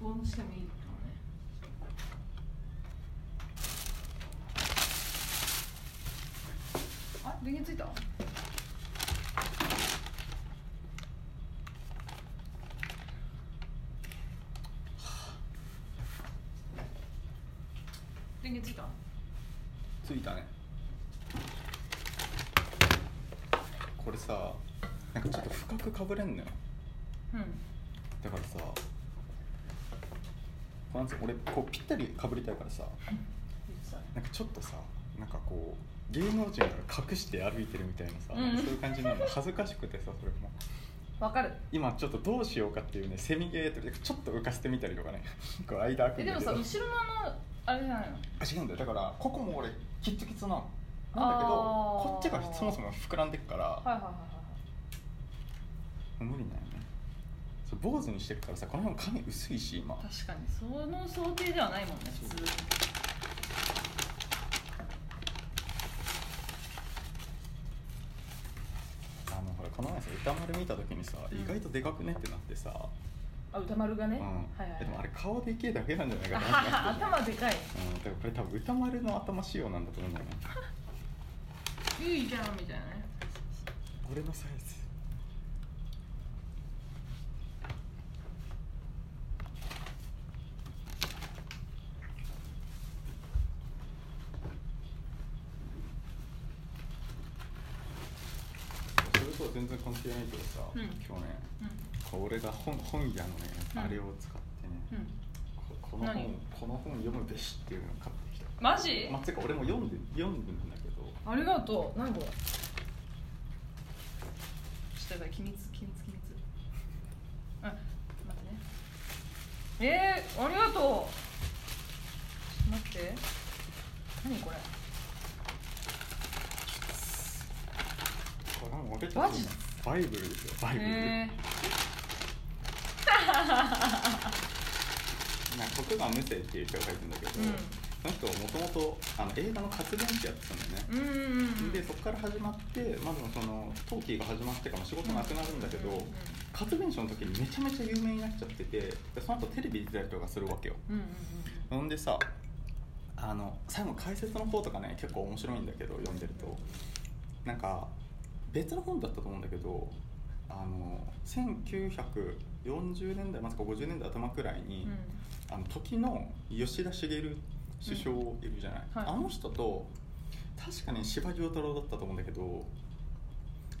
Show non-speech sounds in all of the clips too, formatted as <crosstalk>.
録音してもいいかもね。あ電源ついた？電源ついた？ついたね。これさなんかちょっと深くかぶれんのよ。うん。だからさこうなんつうの俺こうぴったりかぶりたいからさなんかちょっとさなんかこう芸能人が隠して歩いてるみたいなさ、うん。そういう感じなの。恥ずかしくてさそれも。わかる。今ちょっとどうしようかっていうねセミゲーとかちょっと浮かせてみたりとかね。<laughs> こう間開くえでもさ後ろのあれじゃないの？あ違うんだよ。だからここも俺キッツキツなのなんだけどこっちがそもそも膨らんでくからはいはいはいはい無理だよ。ねそう坊主にしてるからさこの辺髪薄いし今。確かにその想定ではないもんね普通。あのほらこの前さ歌丸見た時にさ、うん。意外とでかくねってなってさ、あ歌丸がね、うん。はいはいえでもあれ顔でけえだけなんじゃないかあな頭でかい。うん、だからこれ多分歌丸の頭仕様なんだと思うんだよね。<laughs> いいじゃんみたいなね。俺のサイズ全然関係ないけどさ、うん。今日ねうこう俺が本本屋のね、うん。あれを使ってね、ここの本何？この本読むべしっていうのを買ってきた。マジ、まあ、てか俺も読んで読んでるんだけど。ありがとう。何これ？ちょっとやばい機密機密機密。あ待ってね。えー、ありがとう。ちょっと待って。何これ？これはもう俺たバイブルですよバイブル、えなんか徳川無生っていう人が書いてるんだけど、うん。その人もともとあの映画の活弁士やってたんだよね、ー、うんうんうん。でそこから始まってまずはその陶器が始まってからも仕事なくなるんだけど、うんうん活弁士の時にめちゃめちゃ有名になっちゃっててでその後テレビ出たりとかするわけよ。うんうん。ほんでさあの最後の解説の方とかね結構面白いんだけど読んでると。なんか別の本だったと思うんだけどあの1940年代まさか50年代頭くらいに、うん。うんあの時の吉田茂首相いるじゃない、はい。あの人と確かね司馬遼太郎だったと思うんだけど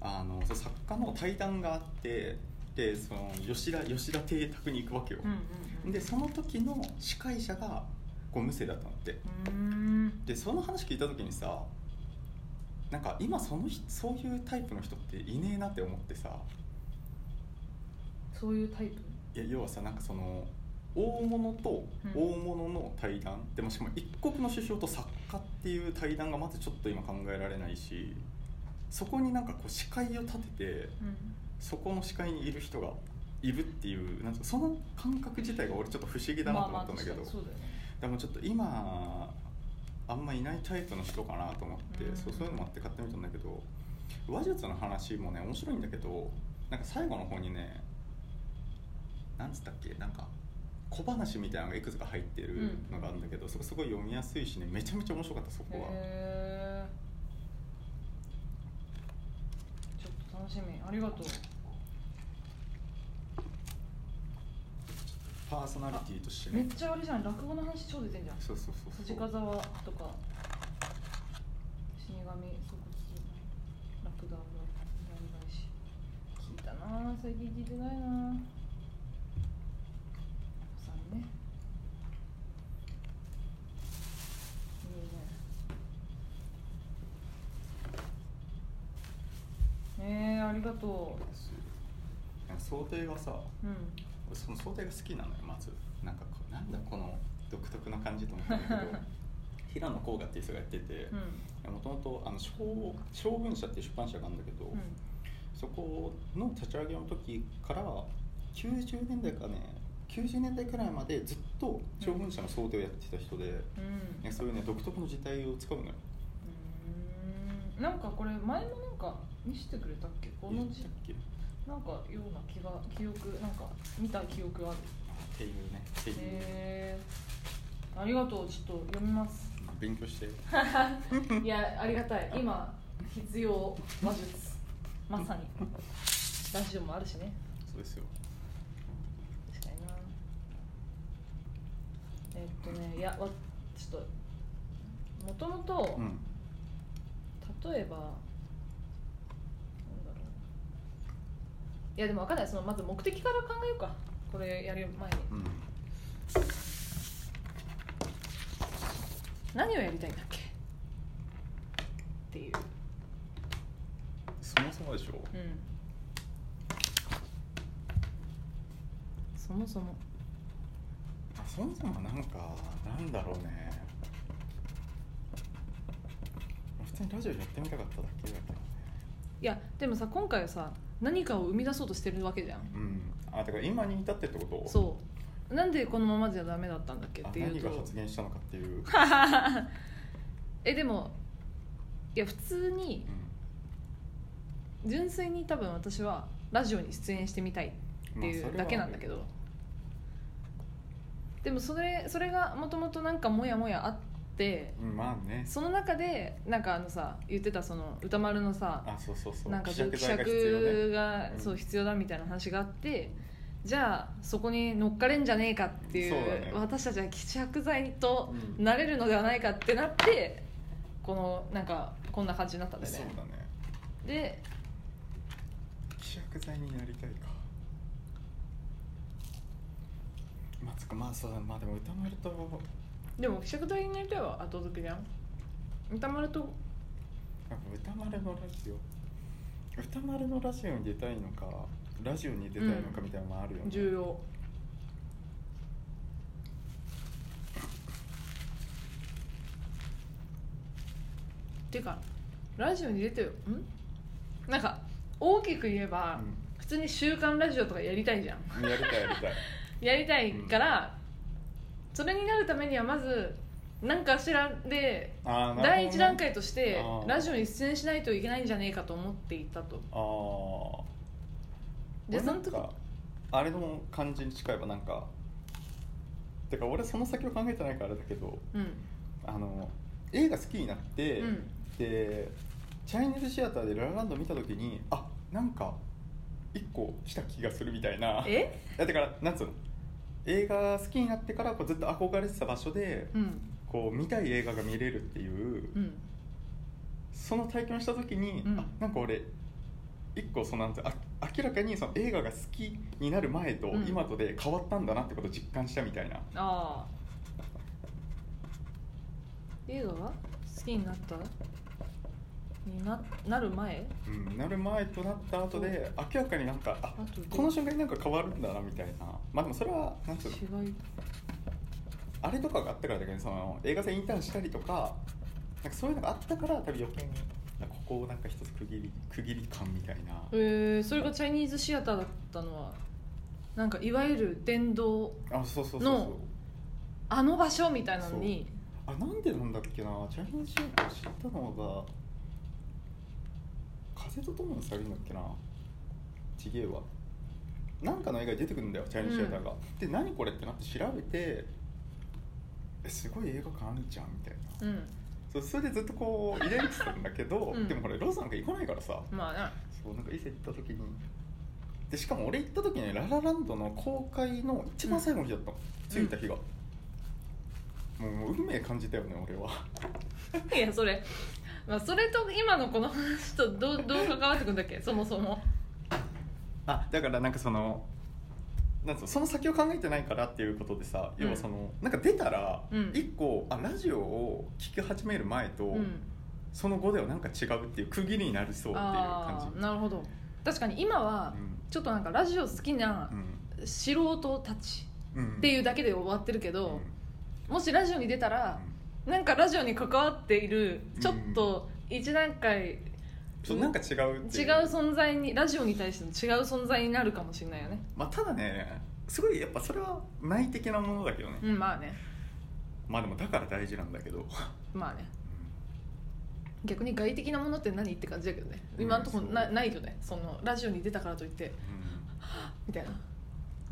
あの作家の対談があってでその吉田吉田邸宅に行くわけよ、うんうんでその時の司会者がこう無声だったのって。うん。でその話聞いた時にさなんか今その人そういうタイプの人っていねえなって思ってさ。そういうタイプ？いや要はさなんかその大物と大物の対談、でもしかも一国の首相と作家っていう対談がまずちょっと今考えられないしそこになんかこう司会を立ててうん。そこの司会にいる人がいるっていうなんかその感覚自体が俺ちょっと不思議だなと思ったんだけど、まあまあね。でもちょっと今あんまいないタイプの人かなと思って、うん。そうそういうのもあって買ってみたんだけど話術の話もね面白いんだけどなんか最後の方にねなんつったっけなんか小話みたいなのがいくつか入ってるのがあるんだけど、そこすごい読みやすいしねめちゃめちゃ面白かったそこは、へー。ちょっと楽しみ。ありがとうパーソナリティとしてね。めっちゃあれじゃん。落語の話超出てんじゃん。そうそうそうそう。辻風沢とか死神即ラクダが大返し。聞いたなあ最近聞いてないなあさんね。いいね。えー、ありがとなんか想定がさううん。俺その想定が好きなのよまず。なんかこうなんだこの独特な感じと思ったんだけど平野甲賀っていう人がやっててうん。もともとあの将将軍社っていう出版社があるんだけど、うん。そこの立ち上げの時から90年代かね90年代くらいまでずっと将軍社の想定をやってた人で、うん。ねそういうね独特の字体を使うのよ。なんかこれ前もなんか見せてくれたっけ？この字言ったっけ？なんかような気が記憶なんか見た記憶ある。テっていうねっていう、えー、ありがとうちょっと読みます。勉強して。<laughs> いやありがたい。今必要話術。まさに。ラジオもあるしね。そうですよ。確かにな。えっとねいやわちょっともともとうん。例えばなんだろういやでも分かんない。そのまず目的から考えようか。これやる前に。うん。何をやりたいんだっけ？っていう。そもそもでしょ？うん。そもそも。あそもそもなんかなんだろうね。普通にラジオやってみたかっただけだけどね。いやでもさ今回はさ何かを生み出そうとしてるわけじゃん。うん。あだから今に至ってってこと？そう。なんでこのままじゃダメだったんだっけあっていうと。何が発言したのかっていう、<laughs> えでもいや普通に純粋に多分私はラジオに出演してみたいっていうだけなんだけど、でもそれそれがもともとなんかモヤモヤあってうん、まあね。その中でなんかあのさ言ってたその歌丸のさあそうそうそう。なんか希釈が必要そう必要だみたいな話があってじゃあそこに乗っかれんじゃねえかっていうね。私たちは希釈剤とうん。なれるのではないかってなってこのなんかこんな感じになったんだよね。そうだね。で希釈剤になりたいか。まあつかまあそうだまあでも歌丸とでも希釈剤になりたいは後付けじゃん。歌丸と。歌丸のラジオ。歌丸のラジオに出たいのかラジオに出たいのかみたいなのもあるよね、重要。ていうかラジオに出てよん？なんか大きく言えば、普通に週刊ラジオとかやりたいじゃんうん、やりたいやりたい。<laughs> やりたいから、それになるためにはまず何かしらで第一段階としてラジオに出演しないといけないんじゃねえかと思っていたと。ああでその時かあれの感じに近いわなんか。てか俺その先を考えてないからあれだけどうん。あの映画好きになって、うん。でチャイニーズシアターでララランド見た時にあなんか一個した気がするみたいな。え？だからなんつうの？映画好きになってからこうずっと憧れてた場所でうん。こう見たい映画が見れるっていううん。その体験をした時に、うん。あなんか俺一個そのなんてあ明らかにその映画が好きになる前とうん。今とで変わったんだなってことを実感したみたいな、ああ。映画が好きになった？にななる前？うん、なる前となった後で明らかになんかあ後で。この瞬間になんか変わるんだなみたいな。まあでもそれはなんつうの？違いあれとかがあったからだけどその映画祭インターンしたりとかなんかそういうのがあったから多分余計になんかここをなんか一つ区切り区切り感みたいな。えー、それがチャイニーズシアターだったのはなんかいわゆる電動あそうそうそうそう。のあの場所みたいなのに。あなんでなんだっけな？チャイニーズシアター知ったのが風と共にされるんだっけな。ちげえわ。なんかの映画に出てくるんだよチャイニーズシアターが、で何これってなって調べてえすごい映画館あんじゃんみたいな。うん。そうそれでずっとこう入れてたんだけど、うん。でもこれローソンなんか行かないからさ。まあねそうなんか伊勢行った時に。でしかも俺行った時にララランドの公開の一番最後の日だったの、着いた日が、もうもう運命感じたよね俺は。いやそれ、まあ、それと今のこの話とどう <laughs> どう関わってくんだっけ？そもそも。あだからなんかそのなんその先を考えてないからっていうことでさ、うん要はそのなんか出たらうん。一個、あラジオを聞き始める前と、うん。その後ではなんか違うっていう区切りになりそうっていうあ感じ。あなるほど。確かに今はちょっとなんかラジオ好きなうん。素人たちうんうんっていうだけで終わってるけうん。ど、もしラジオに出たらなんかラジオに関わっているちょっと一段階そうなんか違うって違いう。存在にラジオに対しての違う存在になるかもしれないよね。まあ、ただねすごいやっぱそれは内的なものだけどね、うんまあね。まあでもだから大事なんだけど、まあね。逆に外的なものって何って感じだけどね。うん今のところな,、そう。ないよね。そのラジオに出たからといってうん。みたいな。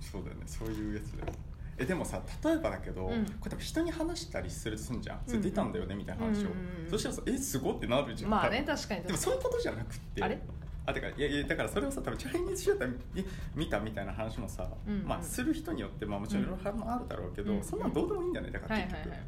そうだよね。そういうやつだよえでもさ例えばだけど、うん。これ多分人に話したりするとすんじゃん、それ出たんだよねみたいな話を、うんうんうんうん。そしたらさえすごってなるじゃん。まあね確かにでもそういうことじゃなくって。あれ？あだからいやいやだからそれをさ多分チャイニーズシアター見見たみたいな話もさ、うんうんまあする人によってまあもちろんいろいろあるだろうけど、うん。そんなんどうでもいいんだよねだから結局、はいはい。はい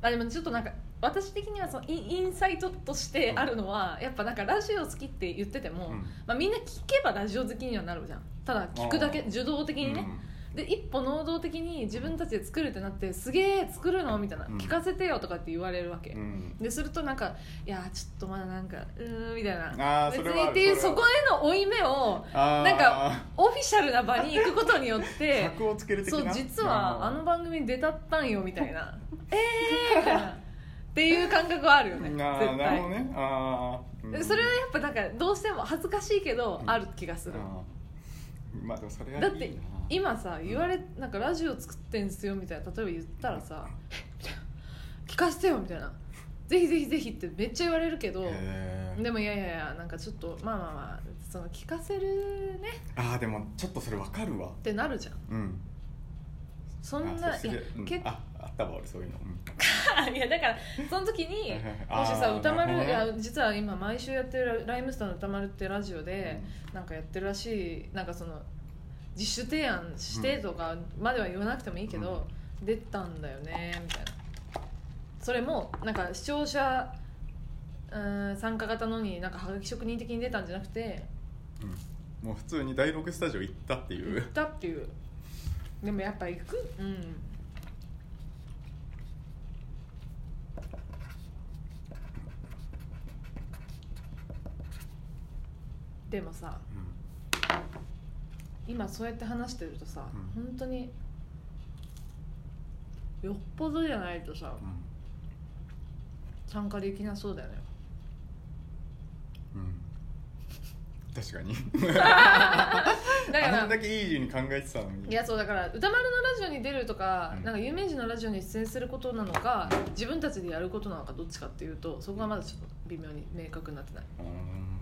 あでもちょっとなんか私的にはそのインインサイトとしてあるのは、やっぱなんかラジオ好きって言ってても、うん。まあ、みんな聞けばラジオ好きにはなるじゃん。ただ聞くだけ受動的にね、で一歩能動的に自分たちで作るってなってすげえ作るの？みたいな、うん。聞かせてよとかって言われるわけ、うん。うんでするとなんかいやーちょっとまだなんかうーんみたいな。あーそれはにっていうそれは。そこへの負い目をあー。なんかオフィシャルな場に行くことによって <laughs> 箔をつける的な？そう実はあの番組に出たったんよみたいな。<laughs> えーみたいな。っていう感覚はあるよね絶あーなるほど対ね。あー、うん。それはやっぱなんかどうしても恥ずかしいけどうん。ある気がする、あーまあでもそれはいいな。だって今さ言われなんかラジオ作ってんすよみたいな例えば言ったらさ「えみたいな聞かせてよ」みたいな「ぜひぜひぜひ」ってめっちゃ言われるけどへー。でもいやいやいやなんかちょっとまあまあまあその聞かせるね。あーでもちょっとそれわかるわ。ってなるじゃん。うん。そんあなそうん。結構ああったわ俺そういうの、うん <laughs> いやだからその時にもしさ歌丸、いや実は今毎週やってるライムスターの歌丸ってラジオで、なんかやってるらしいなんかその自主提案してとかまでは言わなくてもいいけど、出たんだよねみたいな。それもなんか視聴者うん参加型のになんかはがき職人的に出たんじゃなくてうん。もう普通に第6スタジオ行ったってい行っうたっていう。でもやっぱ行く？うんでもさ今そうやって話してるとさ、うん。本当によっぽどじゃないとさうん。参加できなそうだよね。うん、うん、確かに。<laughs> だかあんらだけイージーに考えてたのに。いやそうだから歌丸のラジオに出るとか,、うん。なんか有名人のラジオに出演することなのか自分たちでやることなのかどっちかっていうとそこがまだちょっと微妙に明確になってない。うん